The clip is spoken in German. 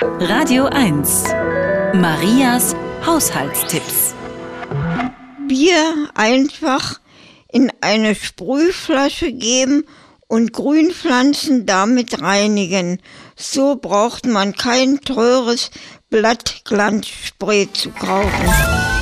Radio 1. Marias Haushaltstipps. Bier einfach in eine Sprühflasche geben und Grünpflanzen damit reinigen. So braucht man kein teures Blattglanzspray zu kaufen.